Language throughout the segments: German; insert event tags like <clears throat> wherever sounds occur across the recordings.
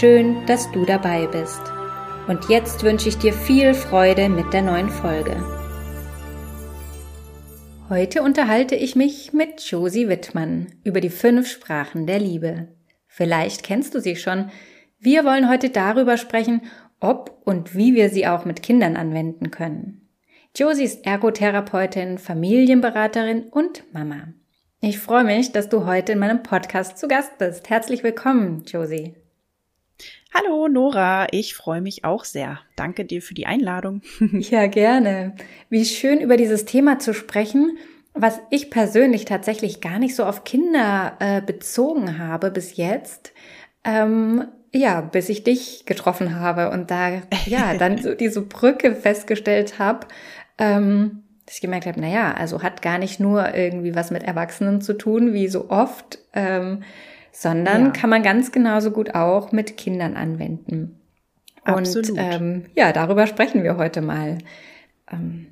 Schön, dass du dabei bist. Und jetzt wünsche ich dir viel Freude mit der neuen Folge. Heute unterhalte ich mich mit Josie Wittmann über die fünf Sprachen der Liebe. Vielleicht kennst du sie schon. Wir wollen heute darüber sprechen, ob und wie wir sie auch mit Kindern anwenden können. Josie ist Ergotherapeutin, Familienberaterin und Mama. Ich freue mich, dass du heute in meinem Podcast zu Gast bist. Herzlich willkommen, Josie. Hallo Nora, ich freue mich auch sehr. Danke dir für die Einladung. <laughs> ja, gerne. Wie schön über dieses Thema zu sprechen, was ich persönlich tatsächlich gar nicht so auf Kinder äh, bezogen habe bis jetzt. Ähm, ja, bis ich dich getroffen habe und da ja dann so <laughs> diese Brücke festgestellt habe, ähm, dass ich gemerkt habe, na ja, also hat gar nicht nur irgendwie was mit Erwachsenen zu tun, wie so oft. Ähm, sondern ja. kann man ganz genauso gut auch mit Kindern anwenden. Absolut. Und ähm, ja, darüber sprechen wir heute mal. Ähm,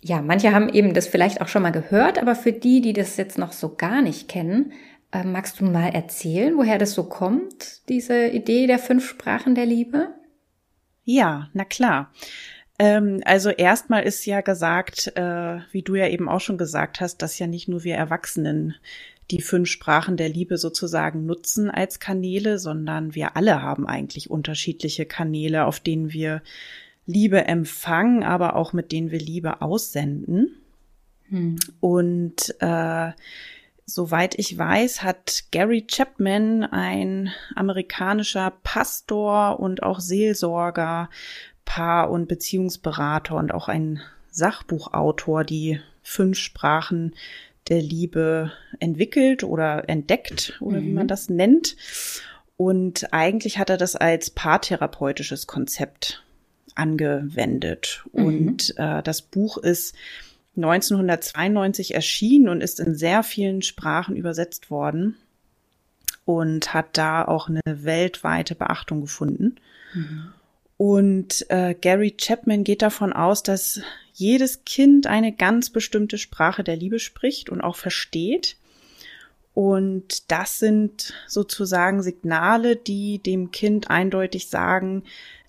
ja, manche haben eben das vielleicht auch schon mal gehört, aber für die, die das jetzt noch so gar nicht kennen, äh, magst du mal erzählen, woher das so kommt, diese Idee der fünf Sprachen der Liebe? Ja, na klar. Ähm, also erstmal ist ja gesagt, äh, wie du ja eben auch schon gesagt hast, dass ja nicht nur wir Erwachsenen die fünf Sprachen der Liebe sozusagen nutzen als Kanäle, sondern wir alle haben eigentlich unterschiedliche Kanäle, auf denen wir Liebe empfangen, aber auch mit denen wir Liebe aussenden. Hm. Und äh, soweit ich weiß, hat Gary Chapman, ein amerikanischer Pastor und auch Seelsorger, Paar- und Beziehungsberater und auch ein Sachbuchautor, die fünf Sprachen der Liebe entwickelt oder entdeckt oder mhm. wie man mhm. das nennt. Und eigentlich hat er das als paartherapeutisches Konzept angewendet. Mhm. Und äh, das Buch ist 1992 erschienen und ist in sehr vielen Sprachen übersetzt worden und hat da auch eine weltweite Beachtung gefunden. Mhm. Und äh, Gary Chapman geht davon aus, dass jedes Kind eine ganz bestimmte Sprache der Liebe spricht und auch versteht. Und das sind sozusagen Signale, die dem Kind eindeutig sagen,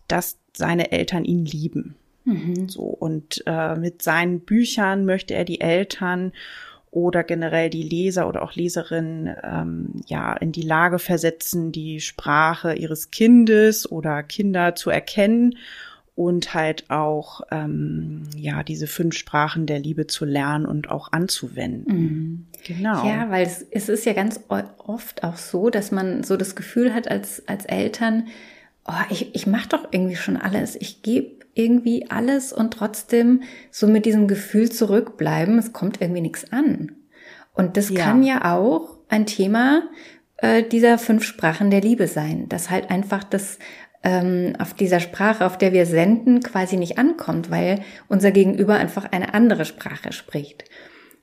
dass seine Eltern ihn lieben. Mhm. So und äh, mit seinen Büchern möchte er die Eltern oder generell die Leser oder auch Leserinnen ähm, ja in die Lage versetzen, die Sprache ihres Kindes oder Kinder zu erkennen und halt auch ähm, ja diese fünf Sprachen der Liebe zu lernen und auch anzuwenden. Mhm. Genau. Ja, weil es, es ist ja ganz oft auch so, dass man so das Gefühl hat als als Eltern, oh, ich ich mache doch irgendwie schon alles, ich gebe irgendwie alles und trotzdem so mit diesem Gefühl zurückbleiben, es kommt irgendwie nichts an. Und das ja. kann ja auch ein Thema äh, dieser fünf Sprachen der Liebe sein, dass halt einfach das ähm, auf dieser Sprache, auf der wir senden, quasi nicht ankommt, weil unser Gegenüber einfach eine andere Sprache spricht.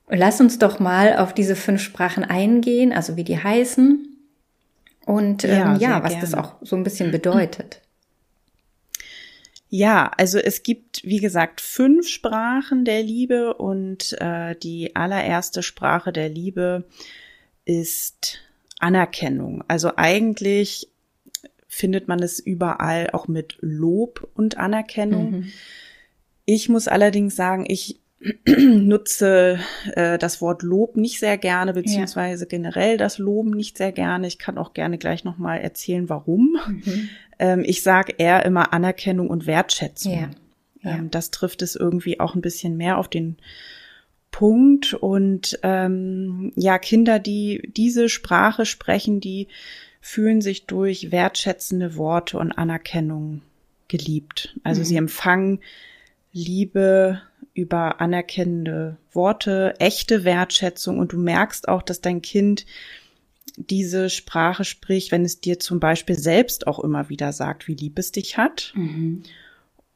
Lass uns doch mal auf diese fünf Sprachen eingehen, also wie die heißen und ähm, ja, ja was gerne. das auch so ein bisschen bedeutet. Ja, also es gibt, wie gesagt, fünf Sprachen der Liebe und äh, die allererste Sprache der Liebe ist Anerkennung. Also eigentlich findet man es überall auch mit Lob und Anerkennung. Mhm. Ich muss allerdings sagen, ich <clears throat> nutze äh, das Wort Lob nicht sehr gerne, beziehungsweise ja. generell das Loben nicht sehr gerne. Ich kann auch gerne gleich nochmal erzählen, warum. Mhm. Ähm, ich sage eher immer Anerkennung und Wertschätzung. Ja. Ja. Ähm, das trifft es irgendwie auch ein bisschen mehr auf den Punkt. Und ähm, ja, Kinder, die diese Sprache sprechen, die fühlen sich durch wertschätzende Worte und Anerkennung geliebt. Also mhm. sie empfangen Liebe über anerkennende Worte, echte Wertschätzung und du merkst auch, dass dein Kind diese Sprache spricht, wenn es dir zum Beispiel selbst auch immer wieder sagt, wie lieb es dich hat. Mhm.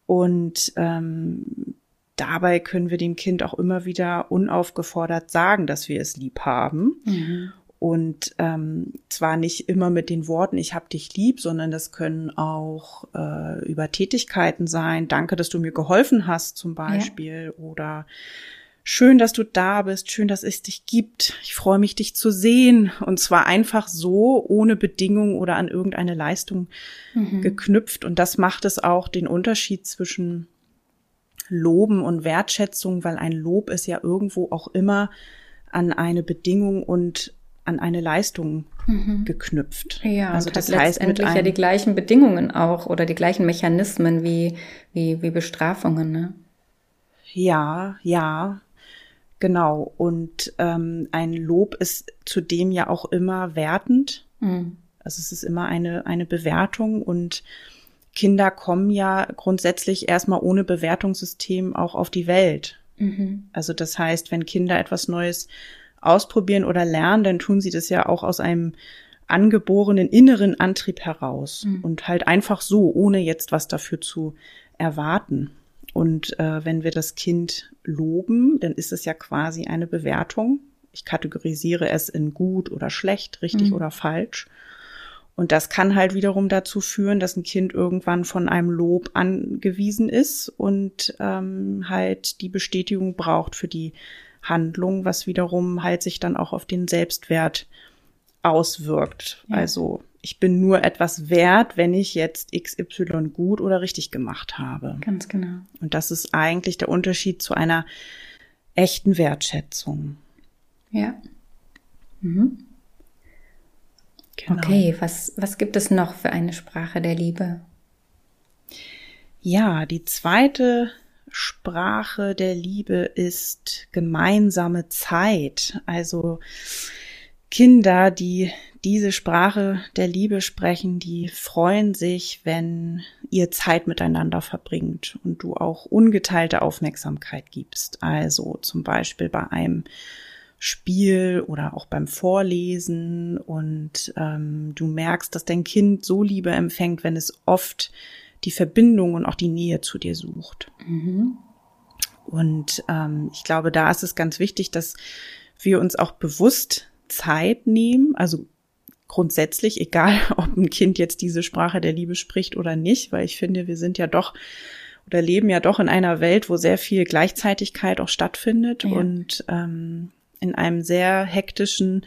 Und ähm, dabei können wir dem Kind auch immer wieder unaufgefordert sagen, dass wir es lieb haben. Mhm. Und ähm, zwar nicht immer mit den Worten, ich hab dich lieb, sondern das können auch äh, über Tätigkeiten sein. Danke, dass du mir geholfen hast zum Beispiel. Ja. Oder schön, dass du da bist, schön, dass es dich gibt. Ich freue mich, dich zu sehen. Und zwar einfach so, ohne Bedingung oder an irgendeine Leistung mhm. geknüpft. Und das macht es auch den Unterschied zwischen Loben und Wertschätzung, weil ein Lob ist ja irgendwo auch immer an eine Bedingung und an eine Leistung mhm. geknüpft. Ja, also das heißt letztendlich ja die gleichen Bedingungen auch oder die gleichen Mechanismen wie wie wie Bestrafungen. Ne? Ja, ja, genau. Und ähm, ein Lob ist zudem ja auch immer wertend. Mhm. Also es ist immer eine eine Bewertung und Kinder kommen ja grundsätzlich erstmal ohne Bewertungssystem auch auf die Welt. Mhm. Also das heißt, wenn Kinder etwas Neues ausprobieren oder lernen, dann tun sie das ja auch aus einem angeborenen inneren Antrieb heraus mhm. und halt einfach so, ohne jetzt was dafür zu erwarten. Und äh, wenn wir das Kind loben, dann ist es ja quasi eine Bewertung. Ich kategorisiere es in gut oder schlecht, richtig mhm. oder falsch. Und das kann halt wiederum dazu führen, dass ein Kind irgendwann von einem Lob angewiesen ist und ähm, halt die Bestätigung braucht für die Handlung, was wiederum halt sich dann auch auf den Selbstwert auswirkt. Ja. Also ich bin nur etwas wert, wenn ich jetzt XY gut oder richtig gemacht habe. Ganz genau. Und das ist eigentlich der Unterschied zu einer echten Wertschätzung. Ja. Mhm. Genau. Okay, was, was gibt es noch für eine Sprache der Liebe? Ja, die zweite Sprache der Liebe ist gemeinsame Zeit. Also Kinder, die diese Sprache der Liebe sprechen, die freuen sich, wenn ihr Zeit miteinander verbringt und du auch ungeteilte Aufmerksamkeit gibst. Also zum Beispiel bei einem Spiel oder auch beim Vorlesen und ähm, du merkst, dass dein Kind so Liebe empfängt, wenn es oft die Verbindung und auch die Nähe zu dir sucht. Mhm. Und ähm, ich glaube, da ist es ganz wichtig, dass wir uns auch bewusst Zeit nehmen, also grundsätzlich, egal <laughs> ob ein Kind jetzt diese Sprache der Liebe spricht oder nicht, weil ich finde, wir sind ja doch oder leben ja doch in einer Welt, wo sehr viel Gleichzeitigkeit auch stattfindet ja. und ähm, in einem sehr hektischen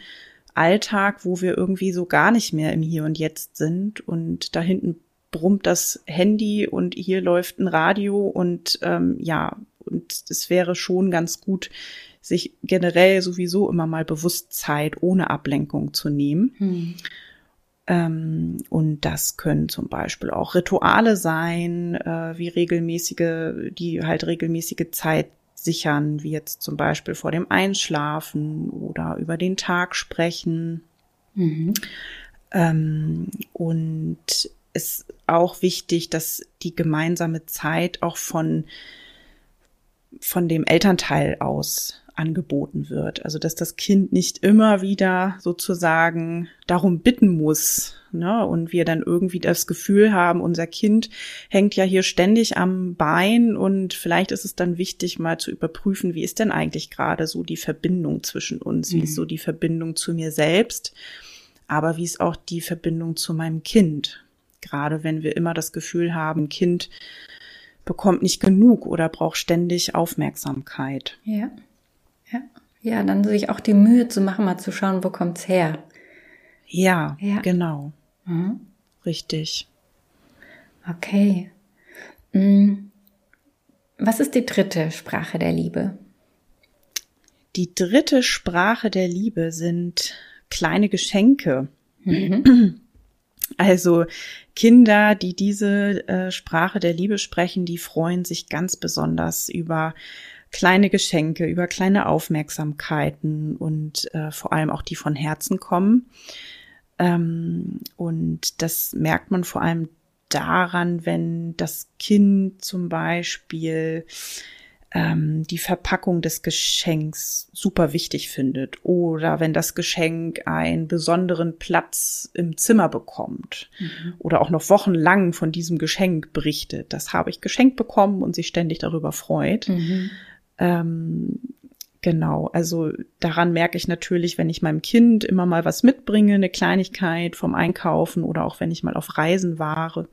Alltag, wo wir irgendwie so gar nicht mehr im Hier und Jetzt sind und da hinten brummt das Handy und hier läuft ein Radio und ähm, ja, und es wäre schon ganz gut, sich generell sowieso immer mal bewusst Zeit ohne Ablenkung zu nehmen. Hm. Ähm, und das können zum Beispiel auch Rituale sein, äh, wie regelmäßige, die halt regelmäßige Zeit sichern, wie jetzt zum Beispiel vor dem Einschlafen oder über den Tag sprechen. Mhm. Ähm, und ist auch wichtig, dass die gemeinsame Zeit auch von, von dem Elternteil aus angeboten wird. Also dass das Kind nicht immer wieder sozusagen darum bitten muss. Ne? Und wir dann irgendwie das Gefühl haben, unser Kind hängt ja hier ständig am Bein und vielleicht ist es dann wichtig, mal zu überprüfen, wie ist denn eigentlich gerade so die Verbindung zwischen uns, wie ist mhm. so die Verbindung zu mir selbst, aber wie ist auch die Verbindung zu meinem Kind. Gerade wenn wir immer das Gefühl haben, ein Kind bekommt nicht genug oder braucht ständig Aufmerksamkeit. Ja. Ja. Ja, dann sich auch die Mühe zu machen, mal zu schauen, wo kommt's her. Ja, ja. genau. Mhm. Richtig. Okay. Mm. Was ist die dritte Sprache der Liebe? Die dritte Sprache der Liebe sind kleine Geschenke. Mhm. <clears throat> Also Kinder, die diese äh, Sprache der Liebe sprechen, die freuen sich ganz besonders über kleine Geschenke, über kleine Aufmerksamkeiten und äh, vor allem auch die von Herzen kommen. Ähm, und das merkt man vor allem daran, wenn das Kind zum Beispiel ähm, die Verpackung des Geschenks super wichtig findet oder wenn das Geschenk einen besonderen Platz im Zimmer bekommt mhm. oder auch noch wochenlang von diesem Geschenk berichtet. Das habe ich geschenkt bekommen und sich ständig darüber freut. Mhm. Ähm, Genau, also daran merke ich natürlich, wenn ich meinem Kind immer mal was mitbringe, eine Kleinigkeit vom Einkaufen oder auch wenn ich mal auf Reisen war,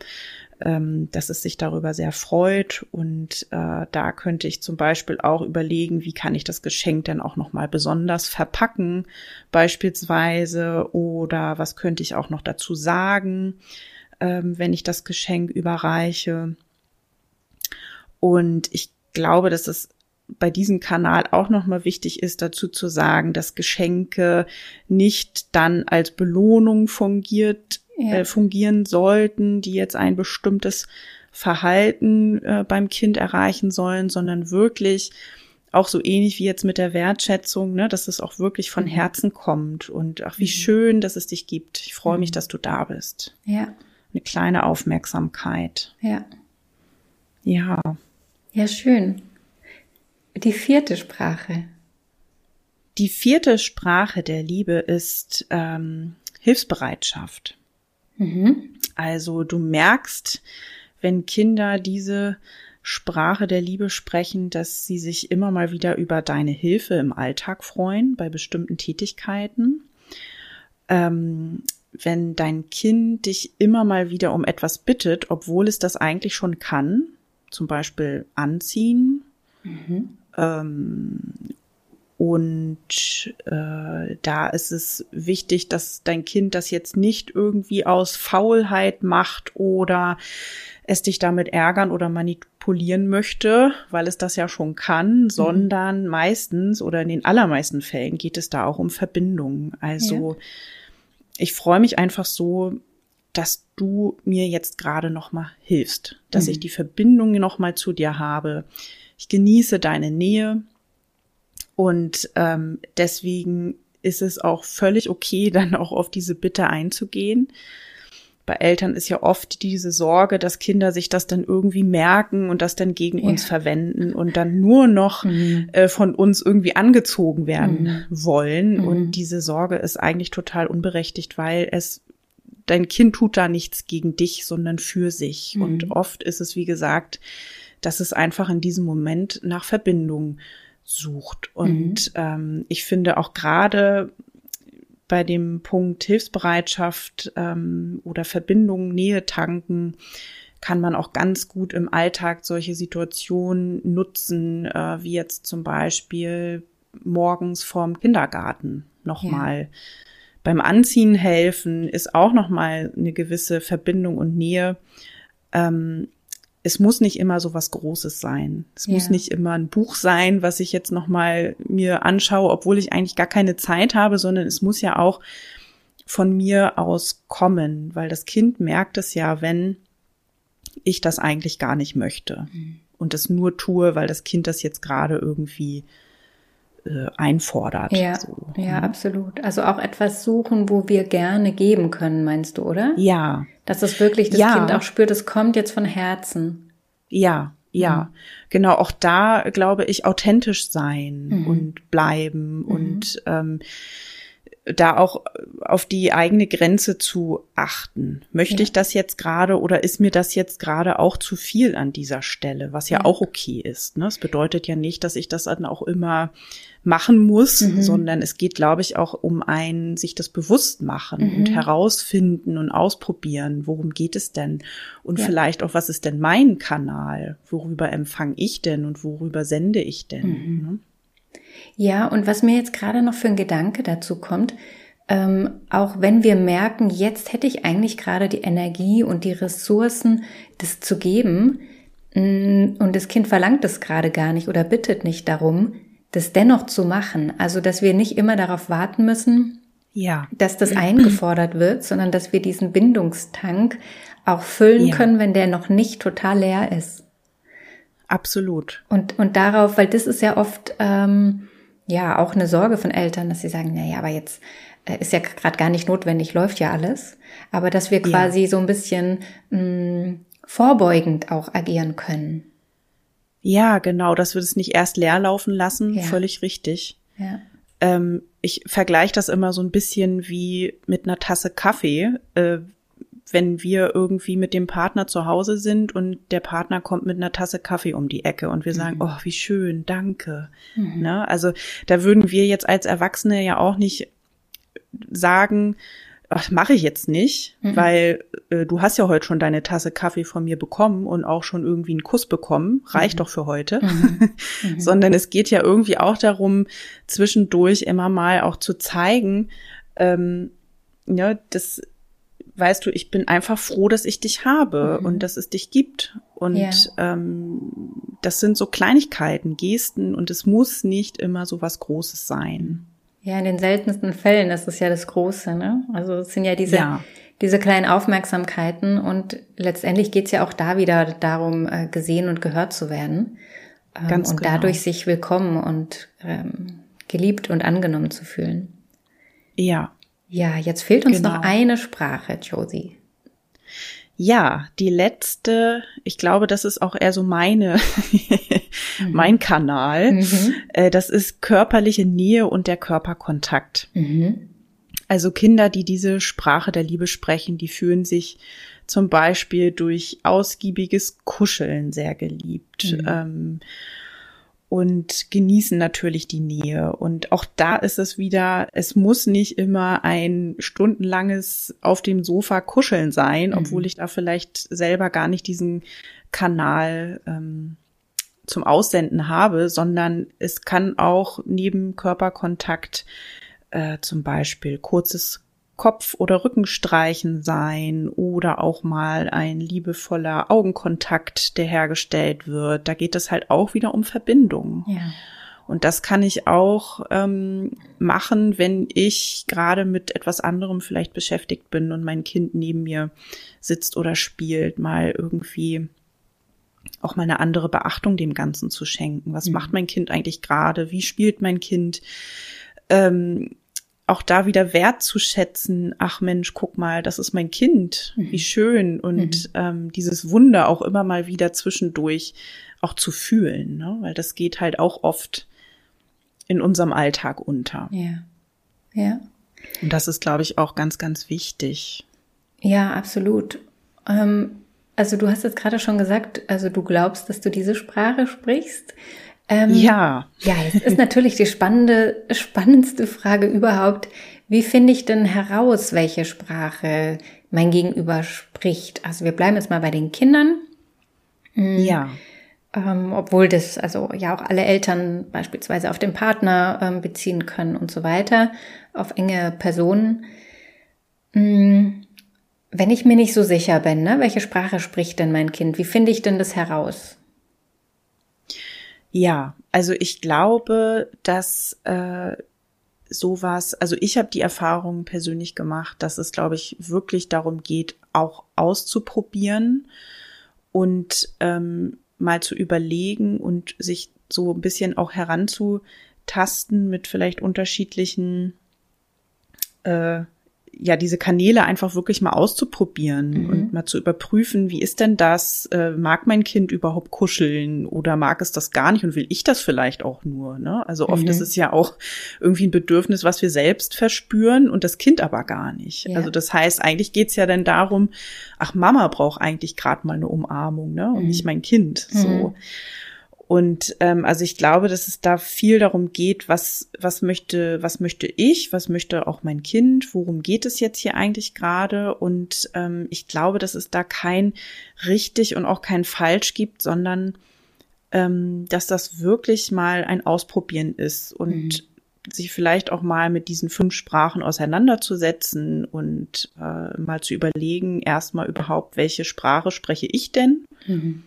ähm, dass es sich darüber sehr freut. Und äh, da könnte ich zum Beispiel auch überlegen, wie kann ich das Geschenk denn auch nochmal besonders verpacken, beispielsweise, oder was könnte ich auch noch dazu sagen, ähm, wenn ich das Geschenk überreiche. Und ich glaube, dass es bei diesem Kanal auch nochmal wichtig ist, dazu zu sagen, dass Geschenke nicht dann als Belohnung fungiert, ja. äh, fungieren sollten, die jetzt ein bestimmtes Verhalten äh, beim Kind erreichen sollen, sondern wirklich auch so ähnlich wie jetzt mit der Wertschätzung, ne, dass es auch wirklich von mhm. Herzen kommt und ach, wie mhm. schön, dass es dich gibt. Ich freue mich, mhm. dass du da bist. Ja. Eine kleine Aufmerksamkeit. Ja. Ja. Ja, schön. Die vierte Sprache. Die vierte Sprache der Liebe ist ähm, Hilfsbereitschaft. Mhm. Also du merkst, wenn Kinder diese Sprache der Liebe sprechen, dass sie sich immer mal wieder über deine Hilfe im Alltag freuen, bei bestimmten Tätigkeiten. Ähm, wenn dein Kind dich immer mal wieder um etwas bittet, obwohl es das eigentlich schon kann, zum Beispiel anziehen, mhm. Ähm, und äh, da ist es wichtig, dass dein Kind das jetzt nicht irgendwie aus Faulheit macht oder es dich damit ärgern oder manipulieren möchte, weil es das ja schon kann, mhm. sondern meistens oder in den allermeisten Fällen geht es da auch um Verbindung. Also ja. ich freue mich einfach so, dass du mir jetzt gerade noch mal hilfst, dass mhm. ich die Verbindung noch mal zu dir habe, ich genieße deine Nähe und ähm, deswegen ist es auch völlig okay, <laughs> dann auch auf diese Bitte einzugehen. Bei Eltern ist ja oft diese Sorge, dass Kinder sich das dann irgendwie merken und das dann gegen ja. uns verwenden und dann nur noch mhm. äh, von uns irgendwie angezogen werden mhm. wollen. Mhm. Und diese Sorge ist eigentlich total unberechtigt, weil es dein Kind tut da nichts gegen dich, sondern für sich. Und mhm. oft ist es, wie gesagt, dass es einfach in diesem Moment nach Verbindung sucht. Und mhm. ähm, ich finde auch gerade bei dem Punkt Hilfsbereitschaft ähm, oder Verbindung, Nähe tanken, kann man auch ganz gut im Alltag solche Situationen nutzen, äh, wie jetzt zum Beispiel morgens vorm Kindergarten nochmal. Ja. Beim Anziehen helfen ist auch nochmal eine gewisse Verbindung und Nähe. Ähm, es muss nicht immer so was Großes sein. Es ja. muss nicht immer ein Buch sein, was ich jetzt noch mal mir anschaue, obwohl ich eigentlich gar keine Zeit habe, sondern es muss ja auch von mir aus kommen, weil das Kind merkt es ja, wenn ich das eigentlich gar nicht möchte mhm. und es nur tue, weil das Kind das jetzt gerade irgendwie äh, einfordert. Ja, so. ja, mhm. absolut. Also auch etwas suchen, wo wir gerne geben können, meinst du, oder? Ja. Dass es wirklich das ja. Kind auch spürt, es kommt jetzt von Herzen. Ja, ja, mhm. genau. Auch da glaube ich authentisch sein mhm. und bleiben mhm. und ähm, da auch auf die eigene Grenze zu achten. Möchte ja. ich das jetzt gerade oder ist mir das jetzt gerade auch zu viel an dieser Stelle, was ja, ja. auch okay ist. Ne? Es bedeutet ja nicht, dass ich das dann auch immer machen muss, mhm. sondern es geht, glaube ich, auch um ein sich das bewusst machen mhm. und herausfinden und ausprobieren, worum geht es denn und ja. vielleicht auch, was ist denn mein Kanal, worüber empfange ich denn und worüber sende ich denn. Mhm. Ne? Ja, und was mir jetzt gerade noch für ein Gedanke dazu kommt, ähm, auch wenn wir merken, jetzt hätte ich eigentlich gerade die Energie und die Ressourcen, das zu geben, mm, und das Kind verlangt es gerade gar nicht oder bittet nicht darum, das dennoch zu machen. Also, dass wir nicht immer darauf warten müssen, ja. dass das <clears throat> eingefordert wird, sondern dass wir diesen Bindungstank auch füllen ja. können, wenn der noch nicht total leer ist. Absolut. Und, und darauf, weil das ist ja oft ähm, ja auch eine Sorge von Eltern, dass sie sagen, na ja, aber jetzt äh, ist ja gerade gar nicht notwendig, läuft ja alles. Aber dass wir quasi ja. so ein bisschen mh, mm, vorbeugend auch agieren können. Ja, genau, dass wir das nicht erst leer laufen lassen, ja. völlig richtig. Ja. Ähm, ich vergleiche das immer so ein bisschen wie mit einer Tasse Kaffee. Äh, wenn wir irgendwie mit dem Partner zu Hause sind und der Partner kommt mit einer Tasse Kaffee um die Ecke und wir sagen, mhm. oh, wie schön, danke. Mhm. Ne? Also da würden wir jetzt als Erwachsene ja auch nicht sagen, ach, mache ich jetzt nicht, mhm. weil äh, du hast ja heute schon deine Tasse Kaffee von mir bekommen und auch schon irgendwie einen Kuss bekommen, reicht mhm. doch für heute, mhm. <laughs> mhm. sondern es geht ja irgendwie auch darum, zwischendurch immer mal auch zu zeigen, ähm, ja, das weißt du, ich bin einfach froh, dass ich dich habe mhm. und dass es dich gibt. Und ja. ähm, das sind so Kleinigkeiten, Gesten und es muss nicht immer so was Großes sein. Ja, in den seltensten Fällen ist es ja das Große, ne? Also es sind ja diese, ja. diese kleinen Aufmerksamkeiten und letztendlich geht's ja auch da wieder darum, äh, gesehen und gehört zu werden. Ähm, Ganz und genau. dadurch sich willkommen und ähm, geliebt und angenommen zu fühlen. Ja. Ja, jetzt fehlt uns genau. noch eine Sprache, Josie. Ja, die letzte, ich glaube, das ist auch eher so meine, mhm. mein Kanal. Mhm. Äh, das ist körperliche Nähe und der Körperkontakt. Mhm. Also Kinder, die diese Sprache der Liebe sprechen, die fühlen sich zum Beispiel durch ausgiebiges Kuscheln sehr geliebt. Mhm. Ähm, und genießen natürlich die Nähe. Und auch da ist es wieder, es muss nicht immer ein stundenlanges auf dem Sofa kuscheln sein, mhm. obwohl ich da vielleicht selber gar nicht diesen Kanal ähm, zum Aussenden habe, sondern es kann auch neben Körperkontakt äh, zum Beispiel kurzes Kopf- oder Rückenstreichen sein oder auch mal ein liebevoller Augenkontakt, der hergestellt wird. Da geht es halt auch wieder um Verbindung. Ja. Und das kann ich auch ähm, machen, wenn ich gerade mit etwas anderem vielleicht beschäftigt bin und mein Kind neben mir sitzt oder spielt, mal irgendwie auch mal eine andere Beachtung dem Ganzen zu schenken. Was mhm. macht mein Kind eigentlich gerade? Wie spielt mein Kind? Ähm, auch da wieder wertzuschätzen, ach Mensch, guck mal, das ist mein Kind, mhm. wie schön und mhm. ähm, dieses Wunder auch immer mal wieder zwischendurch auch zu fühlen, ne? weil das geht halt auch oft in unserem Alltag unter. Ja, ja. Und das ist, glaube ich, auch ganz, ganz wichtig. Ja, absolut. Ähm, also du hast jetzt gerade schon gesagt, also du glaubst, dass du diese Sprache sprichst. Ähm, ja. Ja, jetzt ist natürlich die spannende, spannendste Frage überhaupt. Wie finde ich denn heraus, welche Sprache mein Gegenüber spricht? Also wir bleiben jetzt mal bei den Kindern. Mhm. Ja. Ähm, obwohl das also ja auch alle Eltern beispielsweise auf den Partner ähm, beziehen können und so weiter, auf enge Personen. Mhm. Wenn ich mir nicht so sicher bin, ne, welche Sprache spricht denn mein Kind? Wie finde ich denn das heraus? Ja, also ich glaube, dass äh, sowas, also ich habe die Erfahrung persönlich gemacht, dass es, glaube ich, wirklich darum geht, auch auszuprobieren und ähm, mal zu überlegen und sich so ein bisschen auch heranzutasten mit vielleicht unterschiedlichen äh, ja, diese Kanäle einfach wirklich mal auszuprobieren mhm. und mal zu überprüfen, wie ist denn das? Äh, mag mein Kind überhaupt kuscheln oder mag es das gar nicht und will ich das vielleicht auch nur? Ne? Also oft mhm. ist es ja auch irgendwie ein Bedürfnis, was wir selbst verspüren und das Kind aber gar nicht. Ja. Also das heißt, eigentlich geht's ja dann darum, ach, Mama braucht eigentlich gerade mal eine Umarmung, ne? Und mhm. nicht mein Kind. So. Und ähm, also ich glaube, dass es da viel darum geht, was, was möchte, was möchte ich, was möchte auch mein Kind, worum geht es jetzt hier eigentlich gerade? Und ähm, ich glaube, dass es da kein richtig und auch kein falsch gibt, sondern ähm, dass das wirklich mal ein Ausprobieren ist und mhm. sich vielleicht auch mal mit diesen fünf Sprachen auseinanderzusetzen und äh, mal zu überlegen, erstmal überhaupt, welche Sprache spreche ich denn? Mhm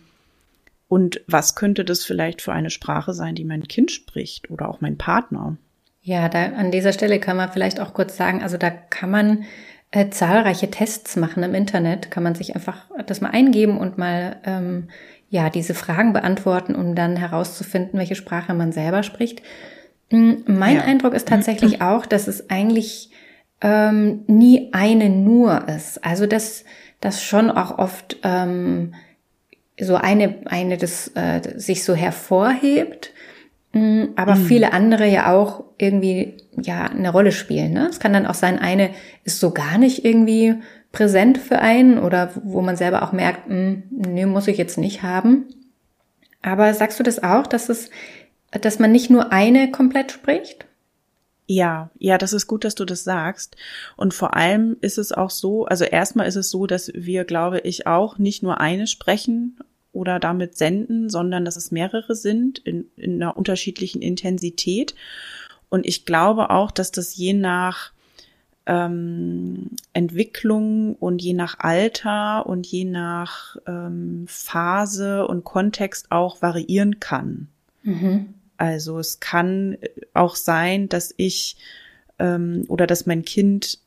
und was könnte das vielleicht für eine Sprache sein, die mein Kind spricht oder auch mein Partner? Ja, da an dieser Stelle kann man vielleicht auch kurz sagen, also da kann man äh, zahlreiche Tests machen im Internet, kann man sich einfach das mal eingeben und mal ähm, ja diese Fragen beantworten, um dann herauszufinden, welche Sprache man selber spricht. Hm, mein ja. Eindruck ist tatsächlich <clears throat> auch, dass es eigentlich ähm, nie eine nur ist. Also dass das schon auch oft ähm, so eine, eine das äh, sich so hervorhebt, mh, mm, aber mhm. viele andere ja auch irgendwie ja eine Rolle spielen. Ne? Es kann dann auch sein, eine ist so gar nicht irgendwie präsent für einen oder wo man selber auch merkt, mh, mm, nee, muss ich jetzt nicht haben. Aber sagst du das auch, dass es, dass man nicht nur eine komplett spricht? Ja, ja, das ist gut, dass du das sagst. Und vor allem ist es auch so, also erstmal ist es so, dass wir, glaube ich, auch nicht nur eine sprechen oder damit senden, sondern dass es mehrere sind in, in einer unterschiedlichen Intensität. Und ich glaube auch, dass das je nach ähm, Entwicklung und je nach Alter und je nach ähm, Phase und Kontext auch variieren kann. Mhm. Also es kann auch sein, dass ich ähm, oder dass mein Kind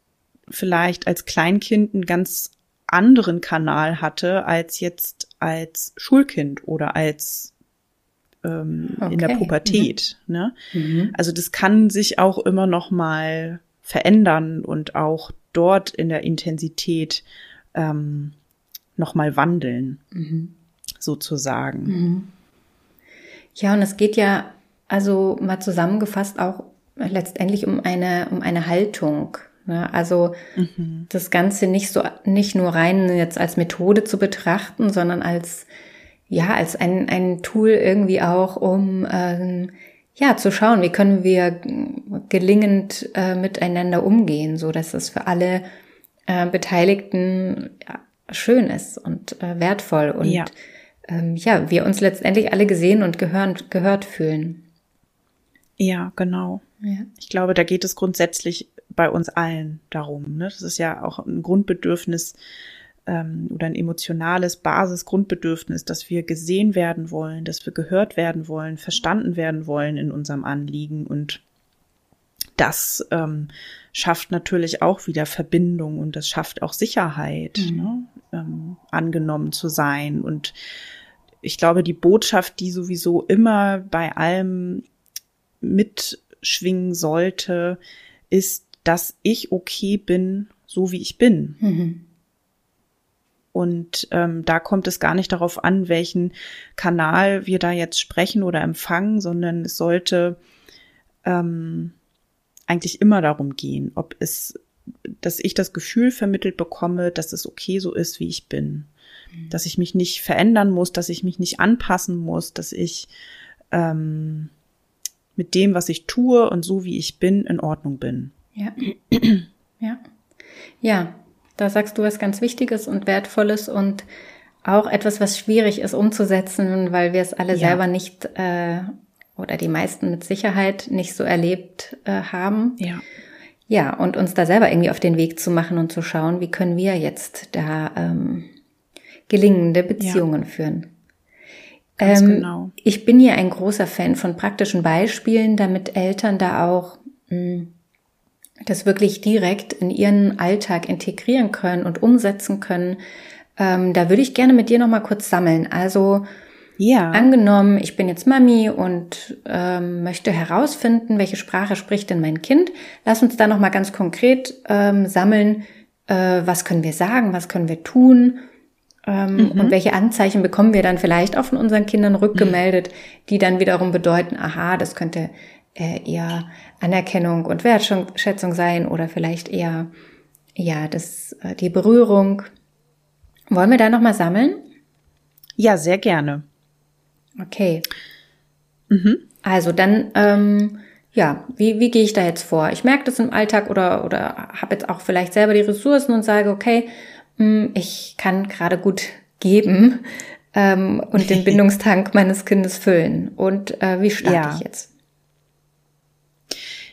vielleicht als Kleinkind einen ganz anderen Kanal hatte als jetzt als Schulkind oder als ähm, okay. in der Pubertät. Mhm. Ne? Mhm. Also das kann sich auch immer noch mal verändern und auch dort in der Intensität ähm, noch mal wandeln, mhm. sozusagen. Mhm. Ja, und es geht ja also mal zusammengefasst auch letztendlich um eine, um eine Haltung. Ne? Also mhm. das Ganze nicht so, nicht nur rein jetzt als Methode zu betrachten, sondern als, ja, als ein, ein Tool irgendwie auch, um, ähm, ja, zu schauen, wie können wir gelingend äh, miteinander umgehen, so dass es für alle äh, Beteiligten ja, schön ist und äh, wertvoll und ja. Ähm, ja, wir uns letztendlich alle gesehen und gehören, gehört fühlen. Ja, genau. Ja. Ich glaube, da geht es grundsätzlich bei uns allen darum. Ne? Das ist ja auch ein Grundbedürfnis ähm, oder ein emotionales Basisgrundbedürfnis, dass wir gesehen werden wollen, dass wir gehört werden wollen, verstanden werden wollen in unserem Anliegen. Und das ähm, schafft natürlich auch wieder Verbindung und das schafft auch Sicherheit, mhm. ne? ähm, angenommen zu sein. Und ich glaube, die Botschaft, die sowieso immer bei allem mitschwingen sollte, ist, dass ich okay bin, so wie ich bin. Mhm. Und ähm, da kommt es gar nicht darauf an, welchen Kanal wir da jetzt sprechen oder empfangen, sondern es sollte ähm, eigentlich immer darum gehen, ob es, dass ich das Gefühl vermittelt bekomme, dass es okay so ist, wie ich bin. Mhm. Dass ich mich nicht verändern muss, dass ich mich nicht anpassen muss, dass ich ähm, mit dem, was ich tue und so wie ich bin, in Ordnung bin. Ja. <clears throat> ja. Ja, da sagst du was ganz Wichtiges und Wertvolles und auch etwas, was schwierig ist umzusetzen, weil wir es alle ja. selber nicht äh, oder die meisten mit Sicherheit nicht so erlebt äh, haben. Ja. Ja, und uns da selber irgendwie auf den Weg zu machen und zu schauen, wie können wir jetzt da ähm, gelingende Beziehungen ja. führen. Ähm, genau. Ich bin hier ein großer Fan von praktischen Beispielen, damit Eltern da auch mh, hm, das wirklich direkt in ihren Alltag integrieren können und umsetzen können. Ähm, da würde ich gerne mit dir noch mal kurz sammeln. Also ja. Angenommen, ich bin jetzt Mami und ähm, möchte herausfinden, welche Sprache spricht denn mein Kind. Lass uns da noch mal ganz konkret ähm, sammeln. Äh, was können wir sagen? Was können wir tun? Ähm, mhm. Und welche Anzeichen bekommen wir dann vielleicht auch von unseren Kindern rückgemeldet, die dann wiederum bedeuten, aha, das könnte äh, eher Anerkennung und Wertschätzung sein oder vielleicht eher ja das äh, die Berührung. Wollen wir da noch mal sammeln? Ja, sehr gerne. Okay. Mhm. Also dann ähm, ja, wie, wie gehe ich da jetzt vor? Ich merke das im Alltag oder, oder habe jetzt auch vielleicht selber die Ressourcen und sage, okay, ich kann gerade gut geben ähm, und den <laughs> Bindungstank meines Kindes füllen. Und äh, wie starte ja. ich jetzt?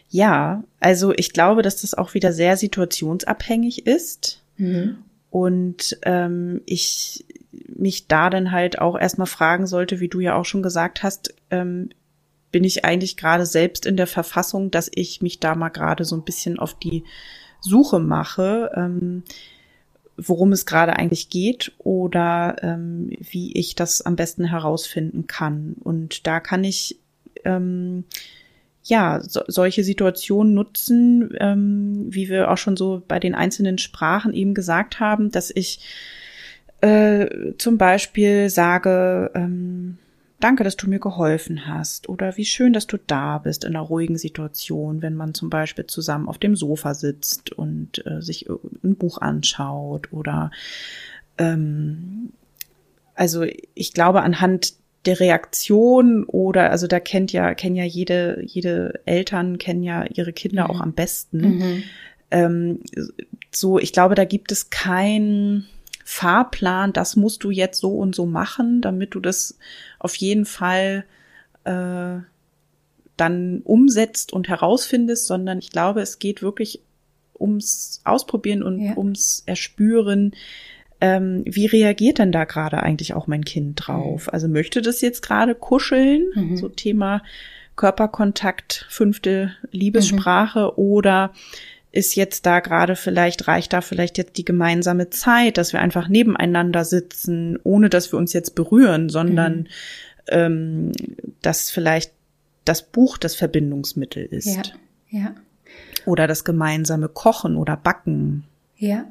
Ja, also ich glaube, dass das auch wieder sehr situationsabhängig ist. Mhm. Und ähm, ich mich da dann halt auch erstmal fragen sollte, wie du ja auch schon gesagt hast, ähm, bin ich eigentlich gerade selbst in der Verfassung, dass ich mich da mal gerade so ein bisschen auf die Suche mache. Ähm, worum es gerade eigentlich geht oder ähm, wie ich das am besten herausfinden kann. Und da kann ich ähm, ja so, solche Situationen nutzen, ähm, wie wir auch schon so bei den einzelnen Sprachen eben gesagt haben, dass ich äh, zum Beispiel sage, ähm, danke, dass du mir geholfen hast oder wie schön, dass du da bist in einer ruhigen Situation, wenn man zum Beispiel zusammen auf dem Sofa sitzt und äh, sich ein Buch anschaut oder ähm, also ich glaube anhand der Reaktion oder also da kennt ja kennen ja jede jede Eltern kennen ja ihre Kinder mhm. auch am besten. Mhm. Ähm, so ich glaube da gibt es kein Fahrplan, das musst du jetzt so und so machen, damit du das auf jeden Fall äh, dann umsetzt und herausfindest, sondern ich glaube, es geht wirklich ums Ausprobieren und ja. ums Erspüren, ähm, wie reagiert denn da gerade eigentlich auch mein Kind drauf? Mhm. Also möchte das jetzt gerade kuscheln, mhm. so Thema Körperkontakt, fünfte Liebessprache mhm. oder ist jetzt da gerade vielleicht, reicht da vielleicht jetzt die gemeinsame Zeit, dass wir einfach nebeneinander sitzen, ohne dass wir uns jetzt berühren, sondern mhm. ähm, dass vielleicht das Buch das Verbindungsmittel ist. Ja, ja. Oder das gemeinsame Kochen oder Backen. Ja.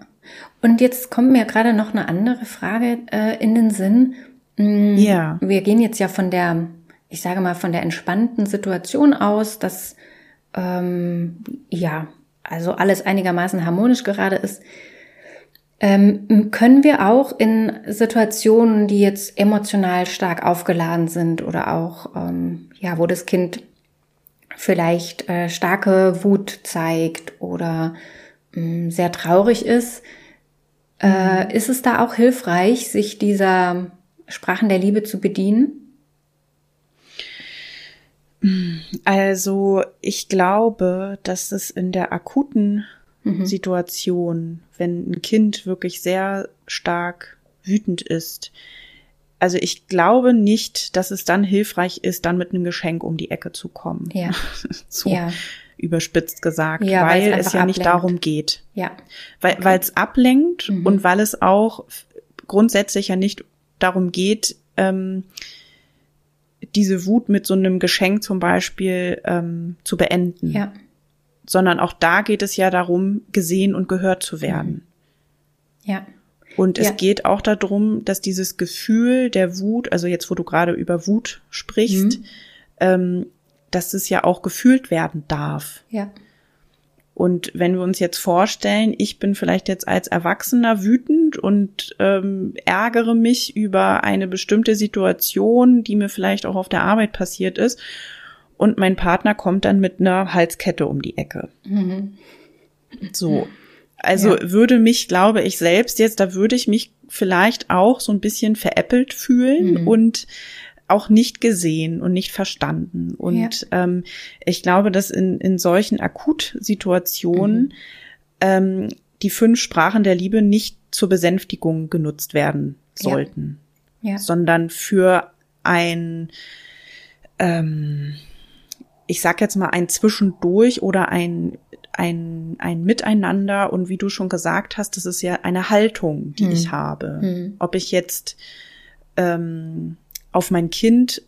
Und jetzt kommt mir gerade noch eine andere Frage äh, in den Sinn. Mm, ja. Wir gehen jetzt ja von der, ich sage mal, von der entspannten Situation aus, dass ähm, ja also alles einigermaßen harmonisch gerade ist, ähm, können wir auch in Situationen, die jetzt emotional stark aufgeladen sind oder auch, ähm, ja, wo das Kind vielleicht äh, starke Wut zeigt oder äh, sehr traurig ist, äh, mhm. ist es da auch hilfreich, sich dieser Sprachen der Liebe zu bedienen? Also ich glaube, dass es in der akuten mhm. Situation, wenn ein Kind wirklich sehr stark wütend ist, also ich glaube nicht, dass es dann hilfreich ist, dann mit einem Geschenk um die Ecke zu kommen. Ja. <laughs> so ja. überspitzt gesagt, ja, weil es, ja ablenkt. nicht darum geht. Ja. Weil okay. weil es ablenkt mhm. und weil es auch grundsätzlich ja nicht darum geht, ähm, diese Wut mit so einem Geschenk zum Beispiel ähm, zu beenden. Ja. Sondern auch da geht es ja darum, gesehen und gehört zu werden. Ja. Und es ja. geht auch darum, dass dieses Gefühl der Wut, also jetzt, wo du gerade über Wut sprichst, mhm. ähm, dass es ja auch gefühlt werden darf. Ja. Und wenn wir uns jetzt vorstellen, ich bin vielleicht jetzt als Erwachsener wütend und ähm, ärgere mich über eine bestimmte Situation, die mir vielleicht auch auf der Arbeit passiert ist, und mein Partner kommt dann mit einer Halskette um die Ecke. Mhm. So. Also ja. würde mich, glaube ich, selbst jetzt, da würde ich mich vielleicht auch so ein bisschen veräppelt fühlen mhm. und auch nicht gesehen und nicht verstanden. Und ja. ähm, ich glaube, dass in, in solchen Akutsituationen mhm. ähm, die fünf Sprachen der Liebe nicht zur Besänftigung genutzt werden sollten, ja. Ja. sondern für ein, ähm, ich sag jetzt mal ein Zwischendurch oder ein ein, ein Miteinander und wie du schon gesagt hast, das ist ja eine Haltung, die hm. ich habe. Hm. Ob ich jetzt ähm, auf mein Kind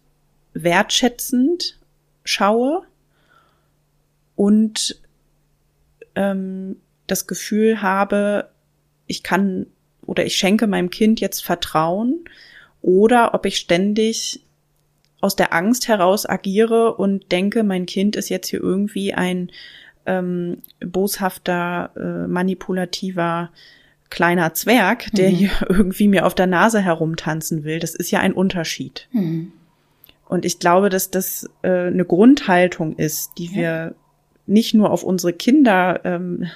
wertschätzend schaue und ähm, das Gefühl habe, ich kann oder ich schenke meinem Kind jetzt Vertrauen oder ob ich ständig aus der Angst heraus agiere und denke, mein Kind ist jetzt hier irgendwie ein ähm, boshafter, äh, manipulativer kleiner Zwerg, der mhm. hier <laughs> irgendwie mir auf der Nase herumtanzen will. Das ist ja ein Unterschied. Mhm. Und ich glaube, dass das äh, eine Grundhaltung ist, die ja. wir nicht nur auf unsere Kinder ähm,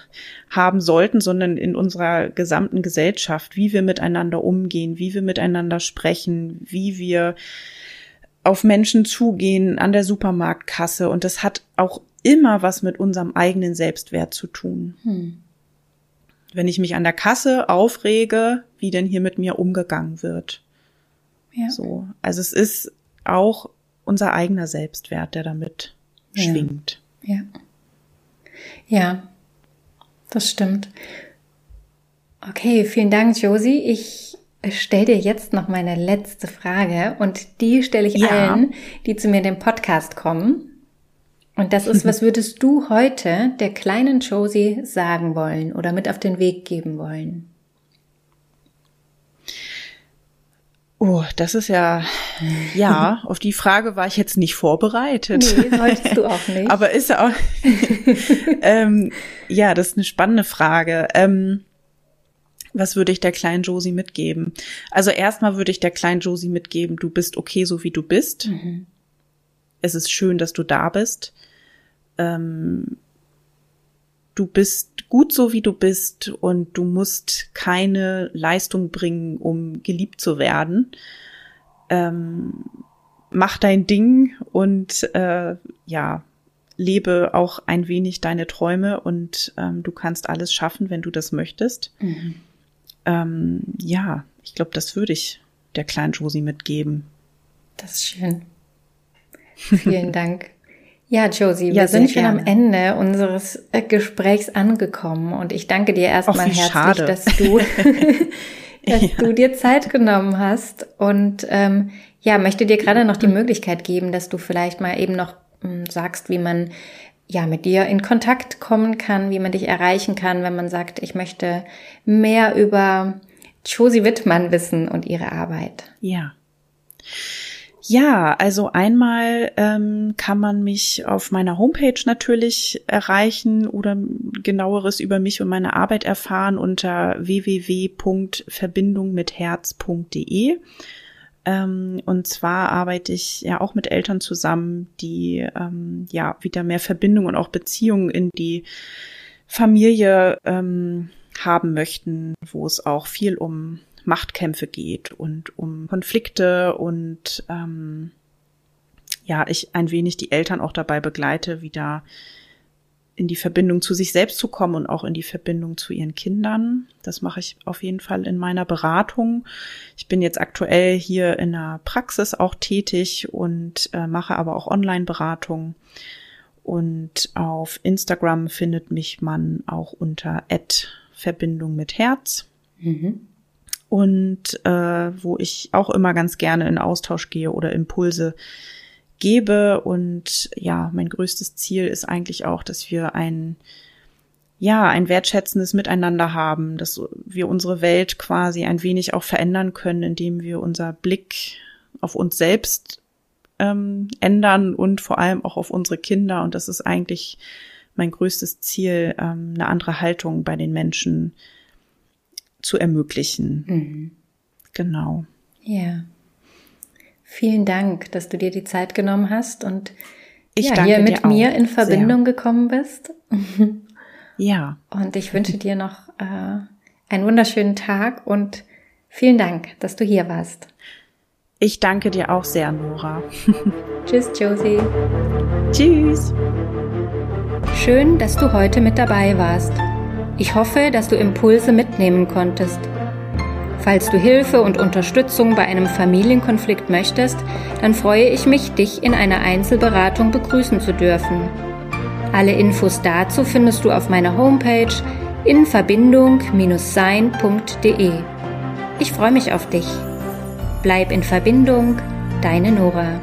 haben sollten, sondern in unserer gesamten Gesellschaft, wie wir miteinander umgehen, wie wir miteinander sprechen, wie wir auf Menschen zugehen an der Supermarktkasse. Und das hat auch immer was mit unserem eigenen Selbstwert zu tun. Hm wenn ich mich an der Kasse aufrege, wie denn hier mit mir umgegangen wird. Ja. So. Also es ist auch unser eigener Selbstwert, der damit ja. schwingt. Ja. Ja, das stimmt. Okay, vielen Dank, Josie. Ich stelle dir jetzt noch meine letzte Frage und die stelle ich ja. allen, die zu mir in den Podcast kommen. Und das ist, was würdest du heute der kleinen Josie sagen wollen oder mit auf den Weg geben wollen? Oh, das ist ja, ja, <laughs> auf die Frage war ich jetzt nicht vorbereitet. Nee, solltest du auch nicht. <laughs> Aber ist ja auch, <laughs> ähm, ja, das ist eine spannende Frage. Ähm, was würde ich der kleinen Josie mitgeben? Also erstmal würde ich der kleinen Josie mitgeben, du bist okay, so wie du bist. Mhm. Es ist schön, dass du da bist. Ähm, du bist gut so, wie du bist und du musst keine Leistung bringen, um geliebt zu werden. Ähm, mach dein Ding und äh, ja, lebe auch ein wenig deine Träume und ähm, du kannst alles schaffen, wenn du das möchtest. Mhm. Ähm, ja, ich glaube, das würde ich der kleinen Josie mitgeben. Das ist schön. Vielen Dank. <laughs> Ja, Josie, wir sind schon gerne. am Ende unseres äh, Gesprächs angekommen und ich danke dir erstmal herzlich, schade. dass du, <laughs> <laughs> dass ja. du dir Zeit genommen hast und ähm, ja, möchte dir gerade noch die Möglichkeit geben, dass du vielleicht mal eben noch ähm, sagst, wie man ja mit dir in Kontakt kommen kann, wie man dich erreichen kann, wenn man sagt, ich möchte mehr über Josie Wittmann wissen und ihre Arbeit. Ja. Ja, also einmal ähm, kann man mich auf meiner Homepage natürlich erreichen oder genaueres über mich und meine Arbeit erfahren unter www.verbindungmitherz.de. Ähm, und zwar arbeite ich ja auch mit Eltern zusammen, die ähm, ja wieder mehr Verbindung und auch Beziehungen in die Familie ähm, haben möchten, wo es auch viel um Machtkämpfe geht und um Konflikte und ähm, ja, ich ein wenig die Eltern auch dabei begleite, wieder in die Verbindung zu sich selbst zu kommen und auch in die Verbindung zu ihren Kindern. Das mache ich auf jeden Fall in meiner Beratung. Ich bin jetzt aktuell hier in der Praxis auch tätig und äh, mache aber auch Online-Beratung. Und auf Instagram findet mich man auch unter Verbindung mit Herz. Mhm und äh, wo ich auch immer ganz gerne in Austausch gehe oder Impulse gebe. Und ja, mein größtes Ziel ist eigentlich auch, dass wir ein ja, ein wertschätzendes Miteinander haben, dass wir unsere Welt quasi ein wenig auch verändern können, indem wir unser Blick auf uns selbst ähm, ändern und vor allem auch auf unsere Kinder. Und das ist eigentlich mein größtes Ziel, ähm, eine andere Haltung bei den Menschen zu ermöglichen. Mhm. Genau. Ja. Vielen Dank, dass du dir die Zeit genommen hast und ich ja, hier mit mir in Verbindung sehr. gekommen bist. ja. <laughs> Und ich wünsche dir noch äh, einen wunderschönen Tag und vielen Dank, dass du hier warst. Ich danke dir auch sehr, Nora. <laughs> Tschüss, Josie. Tschüss. Schön, dass du heute mit dabei warst. Ich hoffe, dass du Impulse mitnehmen konntest. Falls du Hilfe und Unterstützung bei einem Familienkonflikt möchtest, dann freue ich mich, dich in einer Einzelberatung begrüßen zu dürfen. Alle Infos dazu findest du auf meiner Homepage in Verbindung-sein.de. Ich freue mich auf dich. Bleib in Verbindung, deine Nora.